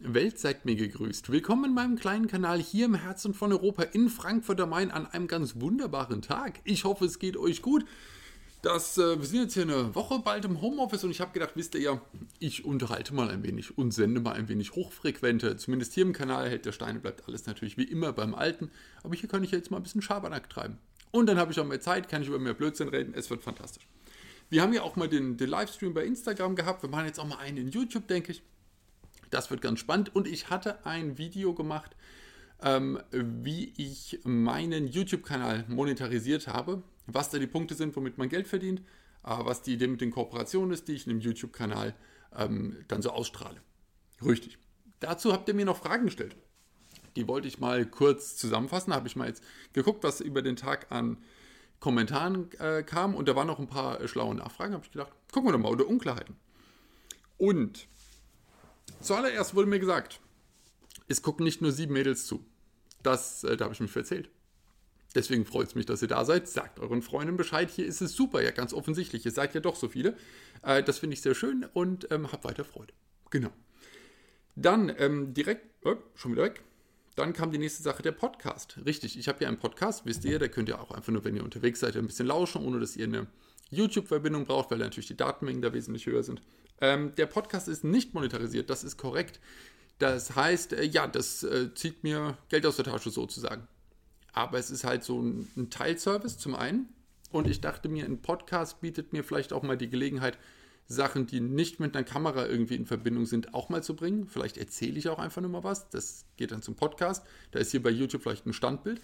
Welt seid mir gegrüßt. Willkommen in meinem kleinen Kanal hier im Herzen von Europa in Frankfurt am Main an einem ganz wunderbaren Tag. Ich hoffe, es geht euch gut. Das, äh, wir sind jetzt hier eine Woche bald im Homeoffice und ich habe gedacht, wisst ihr ja, ich unterhalte mal ein wenig und sende mal ein wenig hochfrequente. Zumindest hier im Kanal hält der Steine bleibt alles natürlich wie immer beim Alten. Aber hier kann ich jetzt mal ein bisschen Schabernack treiben. Und dann habe ich auch mehr Zeit, kann ich über mehr Blödsinn reden. Es wird fantastisch. Wir haben ja auch mal den, den Livestream bei Instagram gehabt. Wir machen jetzt auch mal einen in YouTube, denke ich. Das wird ganz spannend. Und ich hatte ein Video gemacht, ähm, wie ich meinen YouTube-Kanal monetarisiert habe, was da die Punkte sind, womit man Geld verdient, äh, was die Idee mit den Kooperationen ist, die ich in dem YouTube-Kanal ähm, dann so ausstrahle. Richtig. Dazu habt ihr mir noch Fragen gestellt. Die wollte ich mal kurz zusammenfassen. Da habe ich mal jetzt geguckt, was über den Tag an Kommentaren äh, kam. Und da waren noch ein paar äh, schlaue Nachfragen. habe ich gedacht, gucken wir doch mal, oder Unklarheiten. Und Zuallererst wurde mir gesagt, es gucken nicht nur sieben Mädels zu. Das, äh, da habe ich mich verzählt. Deswegen freut es mich, dass ihr da seid. Sagt euren Freunden Bescheid. Hier ist es super, ja, ganz offensichtlich. Ihr seid ja doch so viele. Äh, das finde ich sehr schön und ähm, habt weiter Freude. Genau. Dann ähm, direkt, oh, schon wieder weg. Dann kam die nächste Sache, der Podcast. Richtig, ich habe ja einen Podcast, wisst ihr, da könnt ihr auch einfach nur, wenn ihr unterwegs seid, ein bisschen lauschen, ohne dass ihr eine YouTube-Verbindung braucht, weil natürlich die Datenmengen da wesentlich höher sind. Ähm, der Podcast ist nicht monetarisiert, das ist korrekt. Das heißt, äh, ja, das äh, zieht mir Geld aus der Tasche sozusagen. Aber es ist halt so ein, ein Teilservice zum einen. Und ich dachte mir, ein Podcast bietet mir vielleicht auch mal die Gelegenheit, Sachen, die nicht mit einer Kamera irgendwie in Verbindung sind, auch mal zu bringen. Vielleicht erzähle ich auch einfach nur mal was. Das geht dann zum Podcast. Da ist hier bei YouTube vielleicht ein Standbild.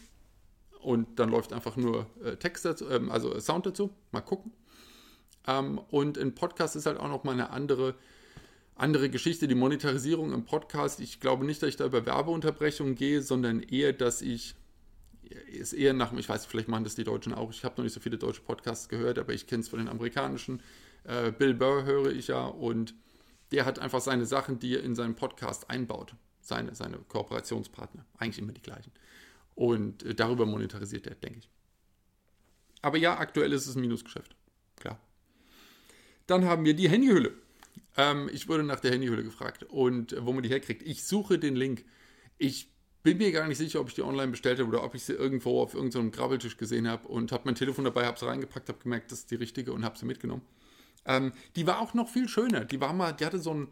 Und dann läuft einfach nur äh, Text dazu, ähm, also Sound dazu. Mal gucken. Ähm, und ein Podcast ist halt auch nochmal eine andere, andere Geschichte. Die Monetarisierung im Podcast, ich glaube nicht, dass ich da über Werbeunterbrechungen gehe, sondern eher, dass ich ist eher nach, ich weiß, vielleicht machen das die Deutschen auch, ich habe noch nicht so viele deutsche Podcasts gehört, aber ich kenne es von den amerikanischen. Äh, Bill Burr höre ich ja und der hat einfach seine Sachen, die er in seinen Podcast einbaut. Seine, seine Kooperationspartner, eigentlich immer die gleichen. Und äh, darüber monetarisiert er, denke ich. Aber ja, aktuell ist es ein Minusgeschäft. Klar. Dann haben wir die Handyhülle. Ähm, ich wurde nach der Handyhülle gefragt und äh, wo man die herkriegt. Ich suche den Link. Ich bin mir gar nicht sicher, ob ich die online bestellt habe oder ob ich sie irgendwo auf irgendeinem Grabbeltisch gesehen habe und habe mein Telefon dabei, habe sie reingepackt, habe gemerkt, das ist die richtige und habe sie mitgenommen. Ähm, die war auch noch viel schöner. Die war mal, die hatte so ein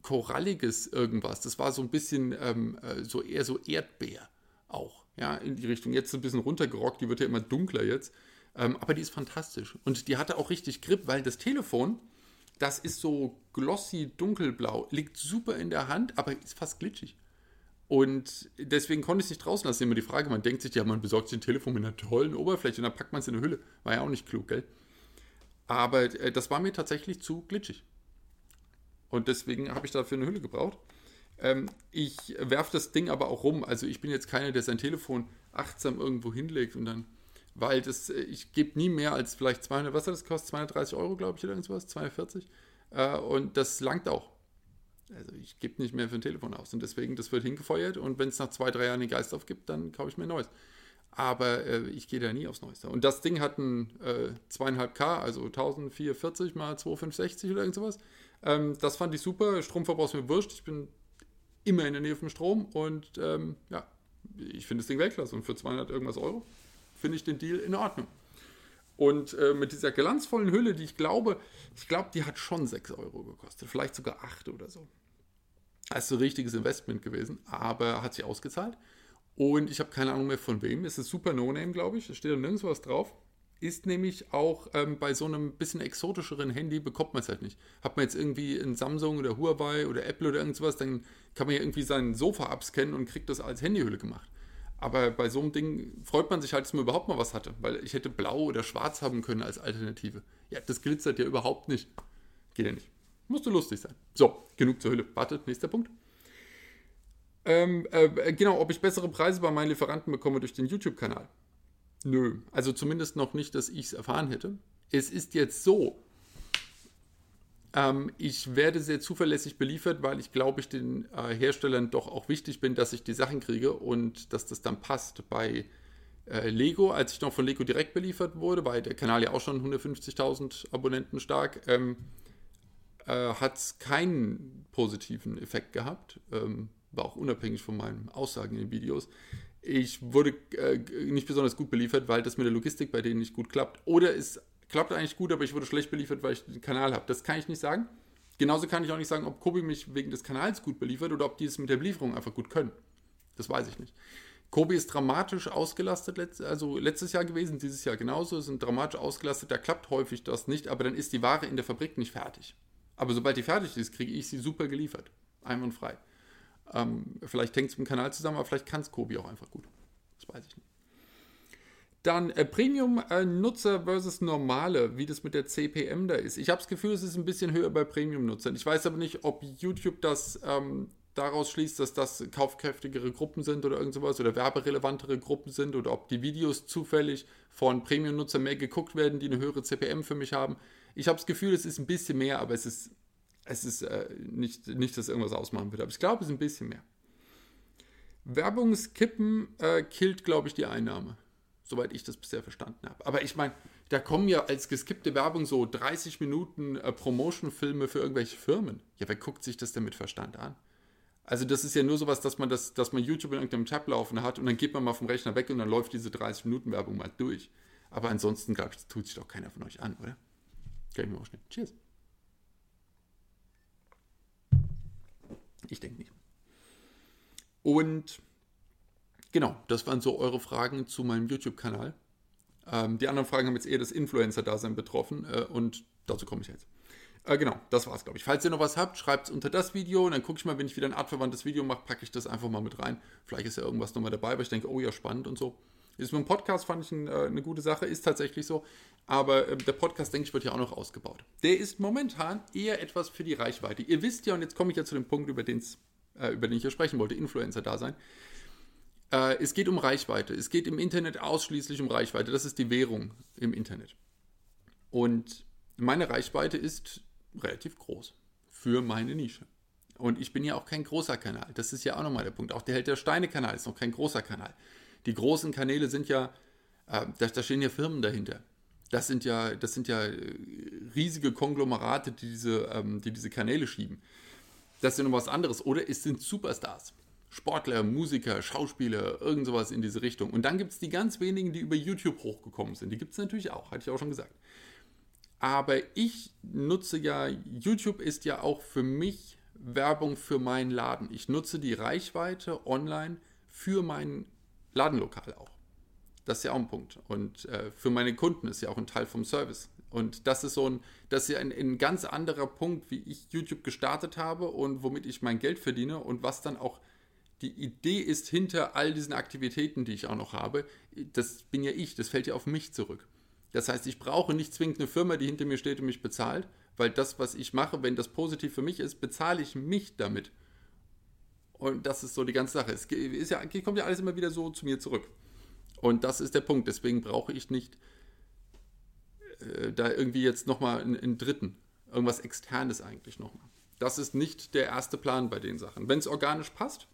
koralliges irgendwas. Das war so ein bisschen ähm, äh, so eher so Erdbeer auch, ja, in die Richtung. Jetzt ein bisschen runtergerockt, die wird ja immer dunkler jetzt. Ähm, aber die ist fantastisch. Und die hatte auch richtig Grip, weil das Telefon, das ist so glossy dunkelblau, liegt super in der Hand, aber ist fast glitschig. Und deswegen konnte ich es nicht draußen lassen. Immer die Frage, man denkt sich, ja, man besorgt sich ein Telefon mit einer tollen Oberfläche und dann packt man es in eine Hülle. War ja auch nicht klug, gell? Aber äh, das war mir tatsächlich zu glitschig. Und deswegen habe ich dafür eine Hülle gebraucht. Ähm, ich werfe das Ding aber auch rum. Also ich bin jetzt keiner, der sein Telefon achtsam irgendwo hinlegt und dann weil das, äh, ich gebe nie mehr als vielleicht 200, was hat das kostet? 230 Euro, glaube ich, oder irgendwas, 240. Äh, und das langt auch. Also ich gebe nicht mehr für ein Telefon aus und deswegen, das wird hingefeuert und wenn es nach zwei, drei Jahren den Geist aufgibt, dann kaufe ich mir ein neues. Aber äh, ich gehe da nie aufs Neueste. Und das Ding hat ein äh, 2,5K, also 1440 mal 2560 oder irgend sowas. Ähm, das fand ich super. Stromverbrauch ist mir wurscht. Ich bin immer in der Nähe vom Strom und ähm, ja, ich finde das Ding Weltklasse. Und für 200 irgendwas Euro finde ich den Deal in Ordnung. Und äh, mit dieser glanzvollen Hülle, die ich glaube, ich glaube, die hat schon 6 Euro gekostet, vielleicht sogar 8 oder so. Ein richtiges Investment gewesen, aber hat sich ausgezahlt. Und ich habe keine Ahnung mehr von wem. Es ist super No-Name, glaube ich. Da steht nirgends was drauf. Ist nämlich auch ähm, bei so einem bisschen exotischeren Handy bekommt man es halt nicht. Hat man jetzt irgendwie ein Samsung oder Huawei oder Apple oder irgendwas, dann kann man ja irgendwie sein Sofa abscannen und kriegt das als Handyhülle gemacht. Aber bei so einem Ding freut man sich halt, dass man überhaupt mal was hatte, weil ich hätte blau oder schwarz haben können als Alternative. Ja, das glitzert ja überhaupt nicht. Geht ja nicht. Musste lustig sein. So, genug zur Hülle. Wartet, nächster Punkt. Ähm, äh, genau, ob ich bessere Preise bei meinen Lieferanten bekomme durch den YouTube-Kanal. Nö, also zumindest noch nicht, dass ich es erfahren hätte. Es ist jetzt so, ähm, ich werde sehr zuverlässig beliefert, weil ich glaube, ich den äh, Herstellern doch auch wichtig bin, dass ich die Sachen kriege und dass das dann passt. Bei äh, Lego, als ich noch von Lego direkt beliefert wurde, weil der Kanal ja auch schon 150.000 Abonnenten stark, ähm, äh, hat es keinen positiven Effekt gehabt. Ähm, war auch unabhängig von meinen Aussagen in den Videos. Ich wurde äh, nicht besonders gut beliefert, weil das mit der Logistik bei denen nicht gut klappt. Oder es klappt eigentlich gut, aber ich wurde schlecht beliefert, weil ich den Kanal habe. Das kann ich nicht sagen. Genauso kann ich auch nicht sagen, ob Kobi mich wegen des Kanals gut beliefert oder ob die es mit der Belieferung einfach gut können. Das weiß ich nicht. Kobi ist dramatisch ausgelastet, also letztes Jahr gewesen, dieses Jahr genauso, sind dramatisch ausgelastet, da klappt häufig das nicht, aber dann ist die Ware in der Fabrik nicht fertig. Aber sobald die fertig ist, kriege ich sie super geliefert. Einwandfrei. Ähm, vielleicht hängt es mit dem Kanal zusammen, aber vielleicht kann es Kobi auch einfach gut. Das weiß ich nicht. Dann äh, Premium-Nutzer versus normale, wie das mit der CPM da ist. Ich habe das Gefühl, es ist ein bisschen höher bei Premium-Nutzern. Ich weiß aber nicht, ob YouTube das ähm, daraus schließt, dass das kaufkräftigere Gruppen sind oder irgend sowas oder werberelevantere Gruppen sind oder ob die Videos zufällig von Premium-Nutzern mehr geguckt werden, die eine höhere CPM für mich haben. Ich habe das Gefühl, es ist ein bisschen mehr, aber es ist, es ist äh, nicht, nicht, dass irgendwas ausmachen wird. Aber ich glaube, es ist ein bisschen mehr. Werbungskippen äh, killt, glaube ich, die Einnahme. Soweit ich das bisher verstanden habe. Aber ich meine, da kommen ja als geskippte Werbung so 30 Minuten äh, Promotion-Filme für irgendwelche Firmen. Ja, wer guckt sich das denn mit Verstand an? Also das ist ja nur sowas, dass man das, dass man YouTube in irgendeinem Tab laufen hat und dann geht man mal vom Rechner weg und dann läuft diese 30 Minuten Werbung mal durch. Aber ansonsten, glaube ich, tut sich doch keiner von euch an, oder? Kann ich mir auch schnell. Cheers. Ich denke nicht. Und genau, das waren so eure Fragen zu meinem YouTube-Kanal. Ähm, die anderen Fragen haben jetzt eher das Influencer-Dasein betroffen äh, und dazu komme ich jetzt. Äh, genau, das war's, glaube ich. Falls ihr noch was habt, schreibt es unter das Video und dann gucke ich mal, wenn ich wieder ein artverwandtes Video mache, packe ich das einfach mal mit rein. Vielleicht ist ja irgendwas nochmal dabei, weil ich denke, oh ja, spannend und so. Ist mit dem Podcast, fand ich ein, äh, eine gute Sache, ist tatsächlich so. Aber äh, der Podcast, denke ich, wird ja auch noch ausgebaut. Der ist momentan eher etwas für die Reichweite. Ihr wisst ja, und jetzt komme ich ja zu dem Punkt, über, äh, über den ich ja sprechen wollte, Influencer da sein. Äh, es geht um Reichweite. Es geht im Internet ausschließlich um Reichweite. Das ist die Währung im Internet. Und meine Reichweite ist relativ groß für meine Nische. Und ich bin ja auch kein großer Kanal. Das ist ja auch nochmal der Punkt. Auch der Held der Steine-Kanal ist noch kein großer Kanal. Die großen Kanäle sind ja, äh, da, da, stehen ja Firmen dahinter. Das sind ja, das sind ja äh, riesige Konglomerate, die diese, ähm, die diese Kanäle schieben. Das ist ja noch was anderes. Oder es sind Superstars. Sportler, Musiker, Schauspieler, irgend sowas in diese Richtung. Und dann gibt es die ganz wenigen, die über YouTube hochgekommen sind. Die gibt es natürlich auch, hatte ich auch schon gesagt. Aber ich nutze ja, YouTube ist ja auch für mich Werbung für meinen Laden. Ich nutze die Reichweite online für mein Ladenlokal auch. Das ist ja auch ein Punkt. Und äh, für meine Kunden ist ja auch ein Teil vom Service. Und das ist so ein, das ist ja ein, ein ganz anderer Punkt, wie ich YouTube gestartet habe und womit ich mein Geld verdiene und was dann auch die Idee ist hinter all diesen Aktivitäten, die ich auch noch habe. Das bin ja ich, das fällt ja auf mich zurück. Das heißt, ich brauche nicht zwingend eine Firma, die hinter mir steht und mich bezahlt, weil das, was ich mache, wenn das positiv für mich ist, bezahle ich mich damit. Und das ist so die ganze Sache. Es ja, kommt ja alles immer wieder so zu mir zurück. Und das ist der Punkt. Deswegen brauche ich nicht äh, da irgendwie jetzt nochmal einen, einen dritten, irgendwas externes eigentlich nochmal. Das ist nicht der erste Plan bei den Sachen. Wenn es organisch passt,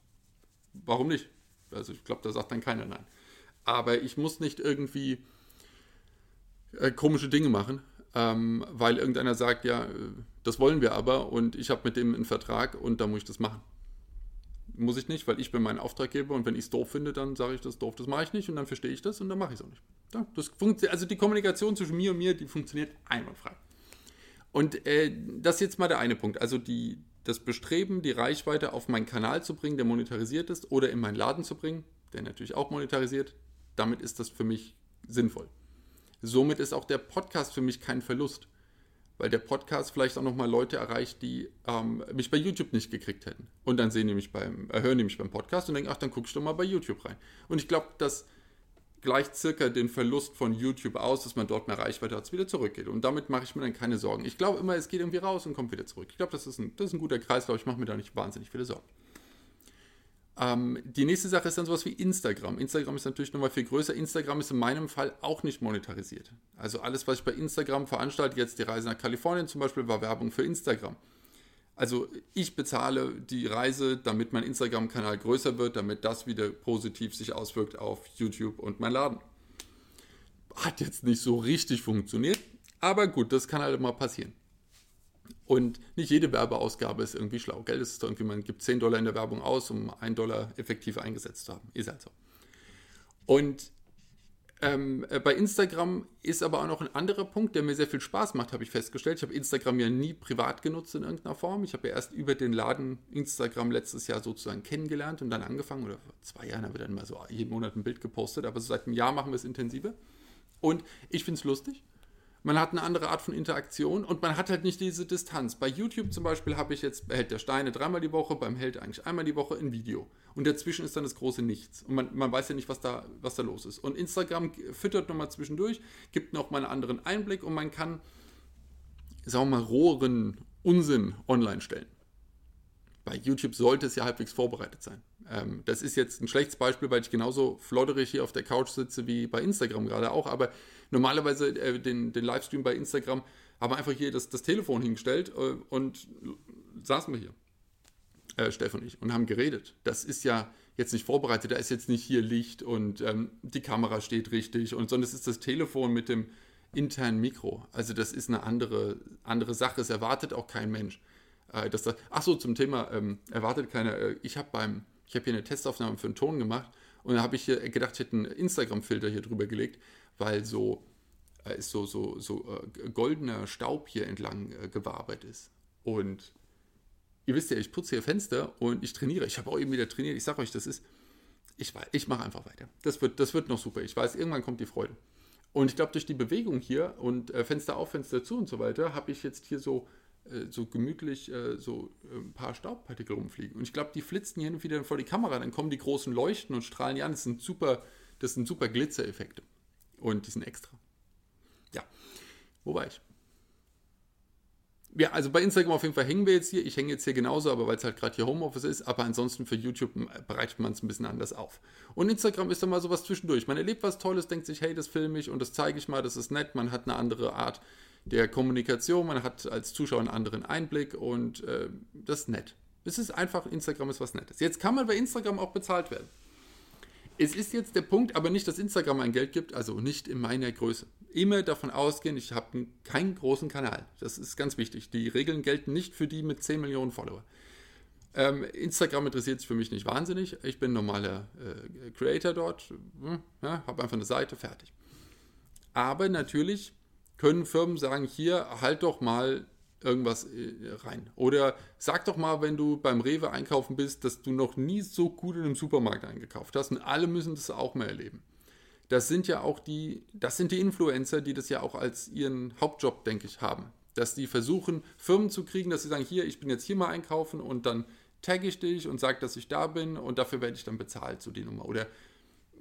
warum nicht? Also ich glaube, da sagt dann keiner nein. Aber ich muss nicht irgendwie äh, komische Dinge machen, ähm, weil irgendeiner sagt, ja, äh, das wollen wir aber und ich habe mit dem einen Vertrag und da muss ich das machen. Muss ich nicht, weil ich bin mein Auftraggeber und wenn ich es doof finde, dann sage ich das doof, das mache ich nicht und dann verstehe ich das und dann mache ich es auch nicht. Ja, das also die Kommunikation zwischen mir und mir, die funktioniert einwandfrei. Und äh, das ist jetzt mal der eine Punkt. Also die, das Bestreben, die Reichweite auf meinen Kanal zu bringen, der monetarisiert ist, oder in meinen Laden zu bringen, der natürlich auch monetarisiert, damit ist das für mich sinnvoll. Somit ist auch der Podcast für mich kein Verlust, weil der Podcast vielleicht auch nochmal Leute erreicht, die ähm, mich bei YouTube nicht gekriegt hätten. Und dann sehen die mich beim, äh, hören die mich beim Podcast und denken, ach, dann guckst doch mal bei YouTube rein. Und ich glaube, das gleicht circa den Verlust von YouTube aus, dass man dort mehr Reichweite hat, wieder zurückgeht. Und damit mache ich mir dann keine Sorgen. Ich glaube immer, es geht irgendwie raus und kommt wieder zurück. Ich glaube, das, ist ein, das ist ein guter Kreislauf. Ich mache mir da nicht wahnsinnig viele Sorgen. Ähm, die nächste Sache ist dann sowas wie Instagram. Instagram ist natürlich nochmal viel größer. Instagram ist in meinem Fall auch nicht monetarisiert. Also alles, was ich bei Instagram veranstalte, jetzt die Reise nach Kalifornien zum Beispiel, war Werbung für Instagram. Also ich bezahle die Reise, damit mein Instagram-Kanal größer wird, damit das wieder positiv sich auswirkt auf YouTube und mein Laden. Hat jetzt nicht so richtig funktioniert, aber gut, das kann halt mal passieren. Und nicht jede Werbeausgabe ist irgendwie schlau. Geld ist irgendwie, man gibt 10 Dollar in der Werbung aus, um 1 Dollar effektiv eingesetzt zu haben. Ist halt so. Und ähm, äh, bei Instagram ist aber auch noch ein anderer Punkt, der mir sehr viel Spaß macht, habe ich festgestellt. Ich habe Instagram ja nie privat genutzt in irgendeiner Form. Ich habe ja erst über den Laden Instagram letztes Jahr sozusagen kennengelernt und dann angefangen, oder vor zwei Jahren haben wir dann mal so jeden Monat ein Bild gepostet, aber so seit einem Jahr machen wir es intensiver. Und ich finde es lustig. Man hat eine andere Art von Interaktion und man hat halt nicht diese Distanz. Bei YouTube zum Beispiel habe ich jetzt Held der Steine dreimal die Woche, beim Held eigentlich einmal die Woche ein Video. Und dazwischen ist dann das große Nichts. Und man, man weiß ja nicht, was da, was da los ist. Und Instagram füttert nochmal zwischendurch, gibt nochmal einen anderen Einblick und man kann, sagen wir mal, roheren Unsinn online stellen. Bei YouTube sollte es ja halbwegs vorbereitet sein. Ähm, das ist jetzt ein schlechtes Beispiel, weil ich genauso flodderig hier auf der Couch sitze wie bei Instagram gerade auch. Aber normalerweise äh, den, den Livestream bei Instagram haben wir einfach hier das, das Telefon hingestellt äh, und saßen wir hier, äh, Steff und ich, und haben geredet. Das ist ja jetzt nicht vorbereitet, da ist jetzt nicht hier Licht und ähm, die Kamera steht richtig, und, sondern es ist das Telefon mit dem internen Mikro. Also das ist eine andere, andere Sache. Es erwartet auch kein Mensch. Äh, dass das, ach so, zum Thema ähm, erwartet keiner. Äh, ich habe beim ich habe hier eine Testaufnahme für einen Ton gemacht und da habe ich hier gedacht, ich hätte einen Instagram-Filter hier drüber gelegt, weil so äh, so, so, so äh, goldener Staub hier entlang äh, gewabert ist. Und ihr wisst ja, ich putze hier Fenster und ich trainiere. Ich habe auch eben wieder trainiert. Ich sage euch, das ist, ich, ich mache einfach weiter. Das wird, das wird noch super. Ich weiß, irgendwann kommt die Freude. Und ich glaube, durch die Bewegung hier und Fenster auf, Fenster zu und so weiter, habe ich jetzt hier so so gemütlich äh, so äh, ein paar Staubpartikel rumfliegen. Und ich glaube, die flitzen hier hin und wieder vor die Kamera, dann kommen die großen Leuchten und strahlen die an. Das sind super, das sind super Glitzereffekte. Und die sind extra. Ja, wo war ich? Ja, also bei Instagram auf jeden Fall hängen wir jetzt hier. Ich hänge jetzt hier genauso, aber weil es halt gerade hier Homeoffice ist. Aber ansonsten für YouTube bereitet man es ein bisschen anders auf. Und Instagram ist dann mal sowas zwischendurch. Man erlebt was Tolles, denkt sich, hey, das filme ich und das zeige ich mal, das ist nett. Man hat eine andere Art der Kommunikation, man hat als Zuschauer einen anderen Einblick und äh, das ist nett. Es ist einfach, Instagram ist was Nettes. Jetzt kann man bei Instagram auch bezahlt werden. Es ist jetzt der Punkt, aber nicht, dass Instagram ein Geld gibt, also nicht in meiner Größe. Immer davon ausgehen, ich habe keinen großen Kanal. Das ist ganz wichtig. Die Regeln gelten nicht für die mit 10 Millionen Follower. Ähm, Instagram interessiert sich für mich nicht wahnsinnig. Ich bin normaler äh, Creator dort, hm, ja, habe einfach eine Seite, fertig. Aber natürlich können Firmen sagen, hier, halt doch mal irgendwas äh, rein. Oder sag doch mal, wenn du beim Rewe einkaufen bist, dass du noch nie so gut in einem Supermarkt eingekauft hast. Und alle müssen das auch mal erleben. Das sind ja auch die, das sind die Influencer, die das ja auch als ihren Hauptjob, denke ich, haben. Dass die versuchen, Firmen zu kriegen, dass sie sagen, hier, ich bin jetzt hier mal einkaufen und dann tagge ich dich und sage, dass ich da bin und dafür werde ich dann bezahlt, so die Nummer. Oder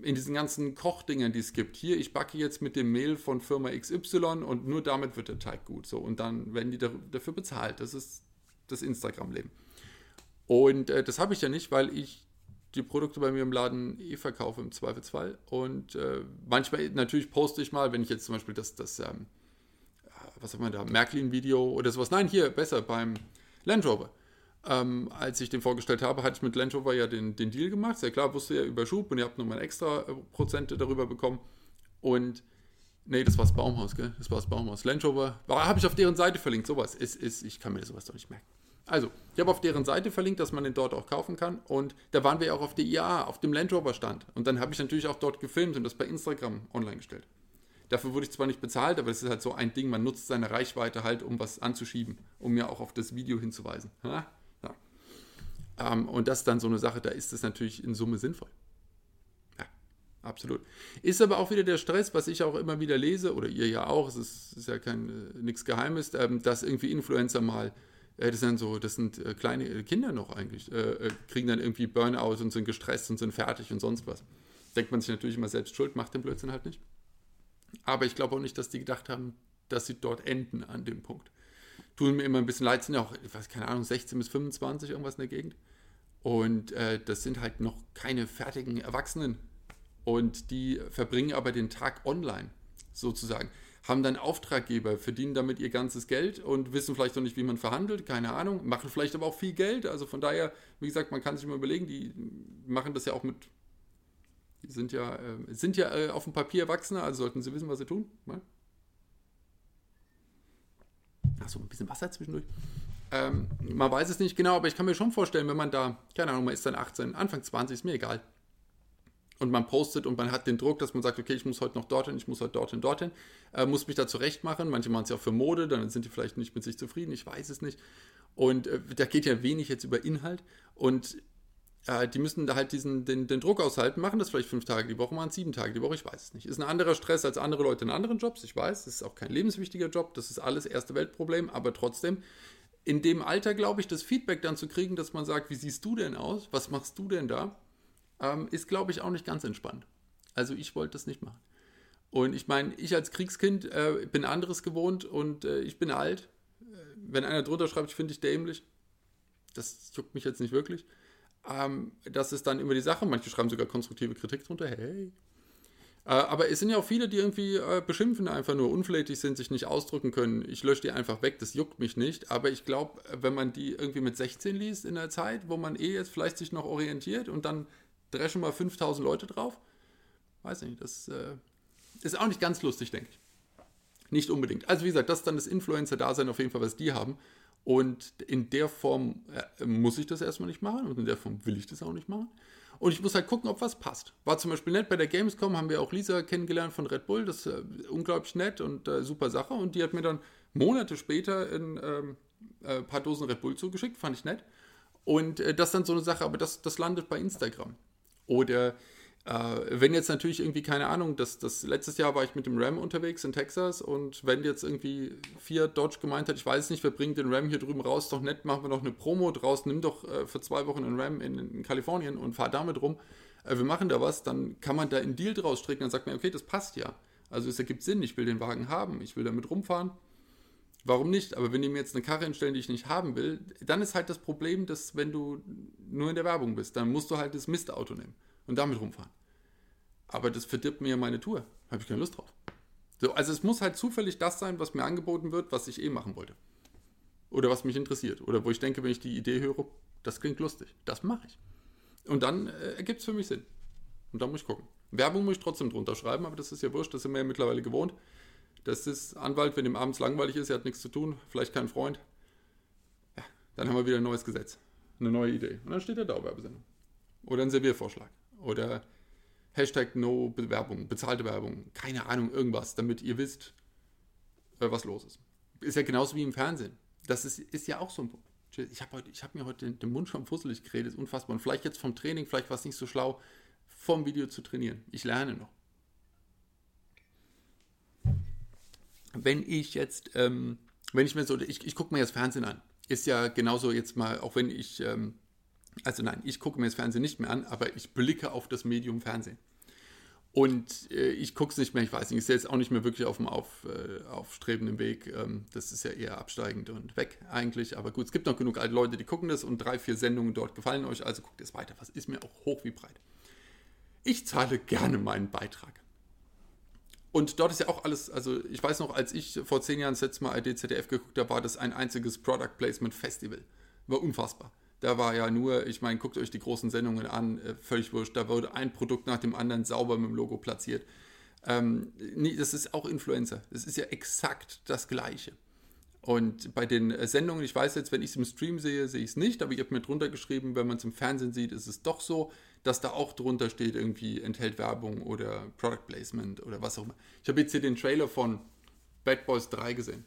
in diesen ganzen Kochdingern, die es gibt. Hier, ich backe jetzt mit dem Mehl von Firma XY und nur damit wird der Teig gut. So, und dann werden die dafür bezahlt. Das ist das Instagram-Leben. Und äh, das habe ich ja nicht, weil ich die Produkte bei mir im Laden eh verkaufe im Zweifelsfall. Und äh, manchmal natürlich poste ich mal, wenn ich jetzt zum Beispiel das, das ähm, was haben wir da, Märklin-Video oder sowas. Nein, hier besser beim Land Rover ähm, als ich den vorgestellt habe, hatte ich mit Land Rover ja den, den Deal gemacht. Sehr klar, wusste ja über Schub und ihr habt nochmal extra äh, Prozente darüber bekommen. Und nee, das war das Baumhaus, gell? Das war das Baumhaus. Land Rover, habe ich auf deren Seite verlinkt. Sowas ist, ist, ich kann mir sowas doch nicht merken. Also, ich habe auf deren Seite verlinkt, dass man den dort auch kaufen kann. Und da waren wir ja auch auf der IAA, auf dem Land Rover Stand. Und dann habe ich natürlich auch dort gefilmt und das bei Instagram online gestellt. Dafür wurde ich zwar nicht bezahlt, aber es ist halt so ein Ding, man nutzt seine Reichweite halt, um was anzuschieben, um mir auch auf das Video hinzuweisen. Ha? Ähm, und das ist dann so eine Sache, da ist es natürlich in Summe sinnvoll. Ja, absolut. Ist aber auch wieder der Stress, was ich auch immer wieder lese, oder ihr ja auch, es ist, ist ja kein äh, nichts Geheimes, ähm, dass irgendwie Influencer mal äh, das sind so, das sind äh, kleine Kinder noch eigentlich, äh, kriegen dann irgendwie Burnout und sind gestresst und sind fertig und sonst was. Denkt man sich natürlich immer selbst schuld, macht den Blödsinn halt nicht. Aber ich glaube auch nicht, dass die gedacht haben, dass sie dort enden an dem Punkt. Tun mir immer ein bisschen leid, sind ja auch, ich weiß keine Ahnung, 16 bis 25 irgendwas in der Gegend. Und äh, das sind halt noch keine fertigen Erwachsenen. Und die verbringen aber den Tag online, sozusagen. Haben dann Auftraggeber, verdienen damit ihr ganzes Geld und wissen vielleicht noch nicht, wie man verhandelt, keine Ahnung, machen vielleicht aber auch viel Geld. Also von daher, wie gesagt, man kann sich mal überlegen, die machen das ja auch mit, die sind ja, äh, sind ja äh, auf dem Papier Erwachsene, also sollten sie wissen, was sie tun. Achso, ein bisschen Wasser zwischendurch. Ähm, man weiß es nicht genau, aber ich kann mir schon vorstellen, wenn man da, keine Ahnung, man ist dann 18, Anfang 20, ist mir egal. Und man postet und man hat den Druck, dass man sagt, okay, ich muss heute noch dorthin, ich muss heute dorthin, dorthin, äh, muss mich da zurecht machen. Manche machen es ja auch für Mode, dann sind die vielleicht nicht mit sich zufrieden, ich weiß es nicht. Und äh, da geht ja wenig jetzt über Inhalt. Und äh, die müssen da halt diesen, den, den Druck aushalten, machen das vielleicht fünf Tage die Woche, machen sieben Tage die Woche, ich weiß es nicht. Ist ein anderer Stress als andere Leute in anderen Jobs, ich weiß, das ist auch kein lebenswichtiger Job, das ist alles erste Weltproblem, aber trotzdem, in dem Alter, glaube ich, das Feedback dann zu kriegen, dass man sagt, wie siehst du denn aus, was machst du denn da, ähm, ist, glaube ich, auch nicht ganz entspannt. Also ich wollte das nicht machen. Und ich meine, ich als Kriegskind äh, bin anderes gewohnt und äh, ich bin alt. Äh, wenn einer drunter schreibt, ich finde dich dämlich, das juckt mich jetzt nicht wirklich. Ähm, das ist dann immer die Sache. Manche schreiben sogar konstruktive Kritik drunter. Hey. Äh, aber es sind ja auch viele, die irgendwie äh, beschimpfen, einfach nur unflätig sind, sich nicht ausdrücken können. Ich lösche die einfach weg, das juckt mich nicht. Aber ich glaube, wenn man die irgendwie mit 16 liest in der Zeit, wo man eh jetzt vielleicht sich noch orientiert und dann dreschen mal 5000 Leute drauf, weiß nicht, das äh, ist auch nicht ganz lustig, denke ich. Nicht unbedingt. Also wie gesagt, das ist dann das Influencer-Dasein auf jeden Fall, was die haben. Und in der Form äh, muss ich das erstmal nicht machen und in der Form will ich das auch nicht machen. Und ich muss halt gucken, ob was passt. War zum Beispiel nett bei der Gamescom, haben wir auch Lisa kennengelernt von Red Bull. Das ist äh, unglaublich nett und äh, super Sache. Und die hat mir dann Monate später ein ähm, äh, paar Dosen Red Bull zugeschickt, fand ich nett. Und äh, das ist dann so eine Sache, aber das, das landet bei Instagram. Oder wenn jetzt natürlich irgendwie, keine Ahnung, das, das letztes Jahr war ich mit dem Ram unterwegs in Texas und wenn jetzt irgendwie Fiat Dodge gemeint hat, ich weiß nicht, wir bringen den Ram hier drüben raus, doch nett, machen wir noch eine Promo draus, nimm doch äh, für zwei Wochen einen Ram in, in Kalifornien und fahr damit rum, äh, wir machen da was, dann kann man da einen Deal draus stricken, dann sagt man, okay, das passt ja. Also es ergibt Sinn, ich will den Wagen haben, ich will damit rumfahren. Warum nicht? Aber wenn die mir jetzt eine Karre hinstellen, die ich nicht haben will, dann ist halt das Problem, dass wenn du nur in der Werbung bist, dann musst du halt das Mistauto nehmen und damit rumfahren aber das verdirbt mir meine Tour. Habe ich keine Lust drauf. So, also es muss halt zufällig das sein, was mir angeboten wird, was ich eh machen wollte. Oder was mich interessiert. Oder wo ich denke, wenn ich die Idee höre, das klingt lustig. Das mache ich. Und dann äh, ergibt es für mich Sinn. Und dann muss ich gucken. Werbung muss ich trotzdem drunter schreiben, aber das ist ja wurscht, das sind wir ja mittlerweile gewohnt. Das ist Anwalt, wenn ihm abends langweilig ist, er hat nichts zu tun, vielleicht kein Freund. Ja, dann haben wir wieder ein neues Gesetz. Eine neue Idee. Und dann steht der Dauerwerbesendung. Oder ein Serviervorschlag. Oder Hashtag No Bewerbung, bezahlte Werbung, keine Ahnung, irgendwas, damit ihr wisst, äh, was los ist. Ist ja genauso wie im Fernsehen. Das ist, ist ja auch so ein Punkt. Ich habe hab mir heute den, den, Mund schon fusselig geredet, ist unfassbar. Und vielleicht jetzt vom Training, vielleicht war es nicht so schlau, vom Video zu trainieren. Ich lerne noch. Wenn ich jetzt, ähm, wenn ich mir so, ich, ich gucke mir das Fernsehen an, ist ja genauso jetzt mal, auch wenn ich ähm, also nein, ich gucke mir das Fernsehen nicht mehr an, aber ich blicke auf das Medium Fernsehen. Und äh, ich gucke es nicht mehr, ich weiß nicht, ich sehe jetzt auch nicht mehr wirklich auf dem auf, äh, aufstrebenden Weg. Ähm, das ist ja eher absteigend und weg eigentlich. Aber gut, es gibt noch genug alte Leute, die gucken das und drei, vier Sendungen dort gefallen euch, also guckt es weiter. Was ist mir auch hoch wie breit. Ich zahle gerne meinen Beitrag. Und dort ist ja auch alles, also ich weiß noch, als ich vor zehn Jahren das letzte Mal AD, ZDF geguckt habe, war das ein einziges Product Placement Festival. War unfassbar. Da war ja nur, ich meine, guckt euch die großen Sendungen an, äh, völlig wurscht. Da wurde ein Produkt nach dem anderen sauber mit dem Logo platziert. Ähm, nee, das ist auch Influencer. Das ist ja exakt das Gleiche. Und bei den äh, Sendungen, ich weiß jetzt, wenn ich es im Stream sehe, sehe ich es nicht, aber ich habe mir drunter geschrieben, wenn man es im Fernsehen sieht, ist es doch so, dass da auch drunter steht, irgendwie enthält Werbung oder Product Placement oder was auch immer. Ich habe jetzt hier den Trailer von Bad Boys 3 gesehen.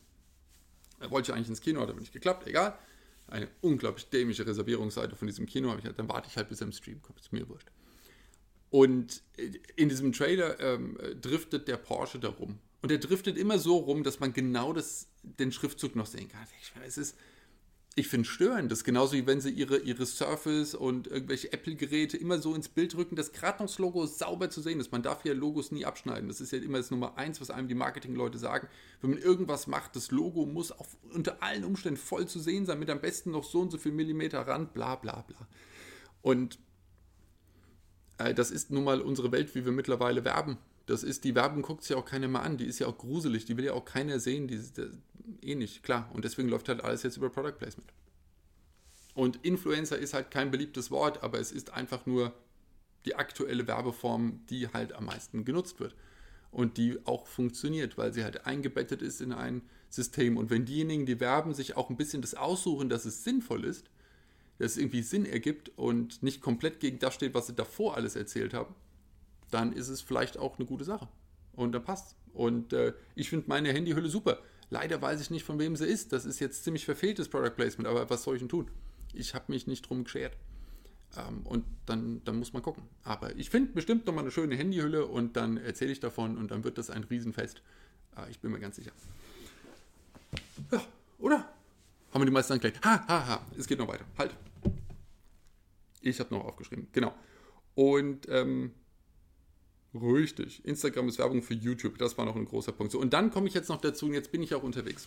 Da wollte ich eigentlich ins Kino, hat aber nicht geklappt, egal eine unglaublich dämliche Reservierungsseite von diesem Kino. Ich, dann warte ich halt, bis er im Stream kommt. Ist mir wurscht. Und in diesem Trailer ähm, driftet der Porsche da rum. Und er driftet immer so rum, dass man genau das, den Schriftzug noch sehen kann. Es ist ich finde störend. Das ist genauso wie wenn sie ihre, ihre Surface und irgendwelche Apple-Geräte immer so ins Bild rücken, das Logo sauber zu sehen ist. Man darf ja Logos nie abschneiden. Das ist ja immer das Nummer eins, was einem die Marketingleute sagen. Wenn man irgendwas macht, das Logo muss auf, unter allen Umständen voll zu sehen sein, mit am besten noch so und so viel Millimeter Rand, bla bla bla. Und äh, das ist nun mal unsere Welt, wie wir mittlerweile werben. Das ist, die Werbung guckt sich auch keiner mehr an. Die ist ja auch gruselig. Die will ja auch keiner sehen. Die, die, eh nicht, klar. Und deswegen läuft halt alles jetzt über Product Placement. Und Influencer ist halt kein beliebtes Wort, aber es ist einfach nur die aktuelle Werbeform, die halt am meisten genutzt wird. und die auch funktioniert, weil sie halt eingebettet ist in ein System. Und wenn diejenigen, die werben, sich auch ein bisschen das aussuchen, dass es sinnvoll ist, dass es irgendwie Sinn ergibt und nicht komplett gegen das steht, was sie davor alles erzählt haben, dann ist es vielleicht auch eine gute Sache. Und dann passt. Und äh, ich finde meine Handyhülle super. Leider weiß ich nicht, von wem sie ist. Das ist jetzt ziemlich verfehltes Product Placement, aber was soll ich denn tun? Ich habe mich nicht drum geschert. Ähm, und dann, dann muss man gucken. Aber ich finde bestimmt nochmal eine schöne Handyhülle und dann erzähle ich davon und dann wird das ein Riesenfest. Äh, ich bin mir ganz sicher. Ja, oder? Haben wir die meisten angeklickt? Ha, ha, ha. Es geht noch weiter. Halt. Ich habe noch aufgeschrieben. Genau. Und ähm, Richtig. Instagram ist Werbung für YouTube. Das war noch ein großer Punkt. So, und dann komme ich jetzt noch dazu, und jetzt bin ich auch unterwegs.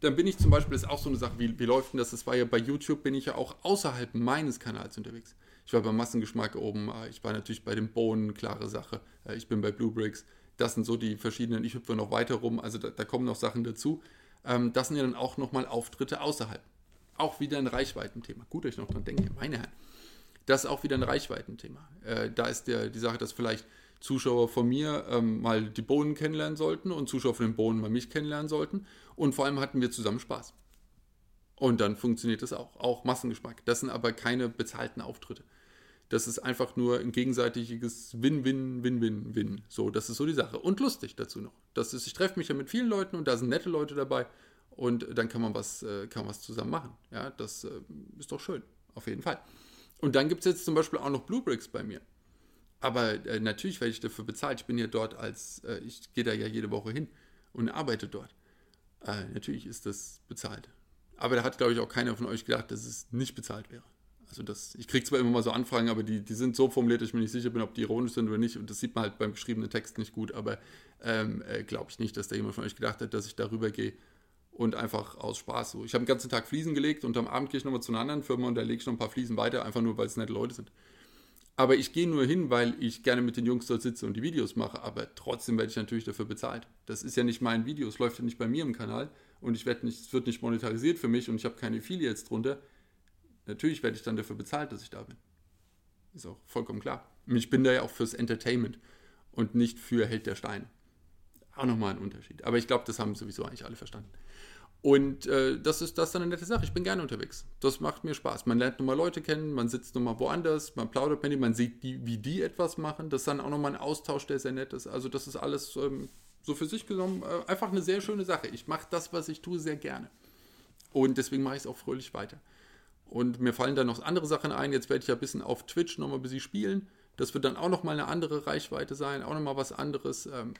Dann bin ich zum Beispiel, das ist auch so eine Sache, wie, wie läuft denn das? Das war ja bei YouTube, bin ich ja auch außerhalb meines Kanals unterwegs. Ich war beim Massengeschmack oben, äh, ich war natürlich bei den Bohnen, klare Sache. Äh, ich bin bei Blue Bricks. Das sind so die verschiedenen, ich hüpfe noch weiter rum, also da, da kommen noch Sachen dazu. Ähm, das sind ja dann auch nochmal Auftritte außerhalb. Auch wieder ein Reichweitenthema. Gut, dass ich noch dran denke, meine Herren. Das ist auch wieder ein Reichweitenthema. Äh, da ist der, die Sache, dass vielleicht Zuschauer von mir ähm, mal die Bohnen kennenlernen sollten und Zuschauer von den Bohnen mal mich kennenlernen sollten. Und vor allem hatten wir zusammen Spaß. Und dann funktioniert das auch. Auch Massengeschmack. Das sind aber keine bezahlten Auftritte. Das ist einfach nur ein gegenseitiges Win-Win-Win-Win-Win. So, das ist so die Sache. Und lustig dazu noch. Das ist, ich treffe mich ja mit vielen Leuten und da sind nette Leute dabei. Und dann kann man was, äh, kann was zusammen machen. Ja, das äh, ist doch schön. Auf jeden Fall. Und dann gibt es jetzt zum Beispiel auch noch Blue Bricks bei mir. Aber äh, natürlich werde ich dafür bezahlt. Ich bin ja dort als, äh, ich gehe da ja jede Woche hin und arbeite dort. Äh, natürlich ist das bezahlt. Aber da hat, glaube ich, auch keiner von euch gedacht, dass es nicht bezahlt wäre. Also das, ich kriege zwar immer mal so Anfragen, aber die, die sind so formuliert, dass ich mir nicht sicher bin, ob die ironisch sind oder nicht. Und das sieht man halt beim geschriebenen Text nicht gut. Aber ähm, äh, glaube ich nicht, dass da jemand von euch gedacht hat, dass ich darüber gehe und einfach aus Spaß so. Ich habe den ganzen Tag Fliesen gelegt und am Abend gehe ich nochmal zu einer anderen Firma und da lege ich noch ein paar Fliesen weiter, einfach nur, weil es nette Leute sind. Aber ich gehe nur hin, weil ich gerne mit den Jungs dort sitze und die Videos mache. Aber trotzdem werde ich natürlich dafür bezahlt. Das ist ja nicht mein Video. Es läuft ja nicht bei mir im Kanal. Und ich werde nicht, es wird nicht monetarisiert für mich und ich habe keine Affiliates drunter. Natürlich werde ich dann dafür bezahlt, dass ich da bin. Ist auch vollkommen klar. Ich bin da ja auch fürs Entertainment und nicht für Held der Steine. Auch nochmal ein Unterschied. Aber ich glaube, das haben sowieso eigentlich alle verstanden. Und äh, das, ist, das dann eine nette Sache. Ich bin gerne unterwegs. Das macht mir Spaß. Man lernt nochmal Leute kennen, man sitzt nochmal woanders, man plaudert mit denen, man sieht, die, wie die etwas machen. Das ist dann auch nochmal ein Austausch, der sehr nett ist. Also, das ist alles ähm, so für sich genommen äh, einfach eine sehr schöne Sache. Ich mache das, was ich tue, sehr gerne. Und deswegen mache ich es auch fröhlich weiter. Und mir fallen dann noch andere Sachen ein. Jetzt werde ich ja ein bisschen auf Twitch nochmal ein bisschen spielen. Das wird dann auch nochmal eine andere Reichweite sein, auch nochmal was anderes. Ähm,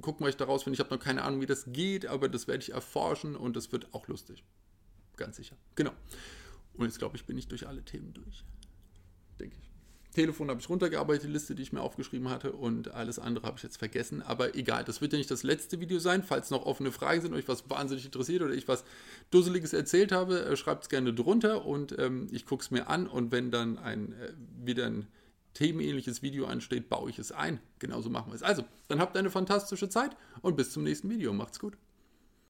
gucken, was ich daraus finde. Ich habe noch keine Ahnung, wie das geht, aber das werde ich erforschen und das wird auch lustig. Ganz sicher. Genau. Und jetzt glaube ich, bin ich durch alle Themen durch. Denke ich. Telefon habe ich runtergearbeitet, Liste, die ich mir aufgeschrieben hatte und alles andere habe ich jetzt vergessen. Aber egal, das wird ja nicht das letzte Video sein. Falls noch offene Fragen sind, euch was wahnsinnig interessiert oder ich was Dusseliges erzählt habe, äh, schreibt es gerne drunter und ähm, ich gucke es mir an. Und wenn dann ein, äh, wieder ein themenähnliches Video ansteht, baue ich es ein. Genauso machen wir es. Also, dann habt eine fantastische Zeit und bis zum nächsten Video. Macht's gut.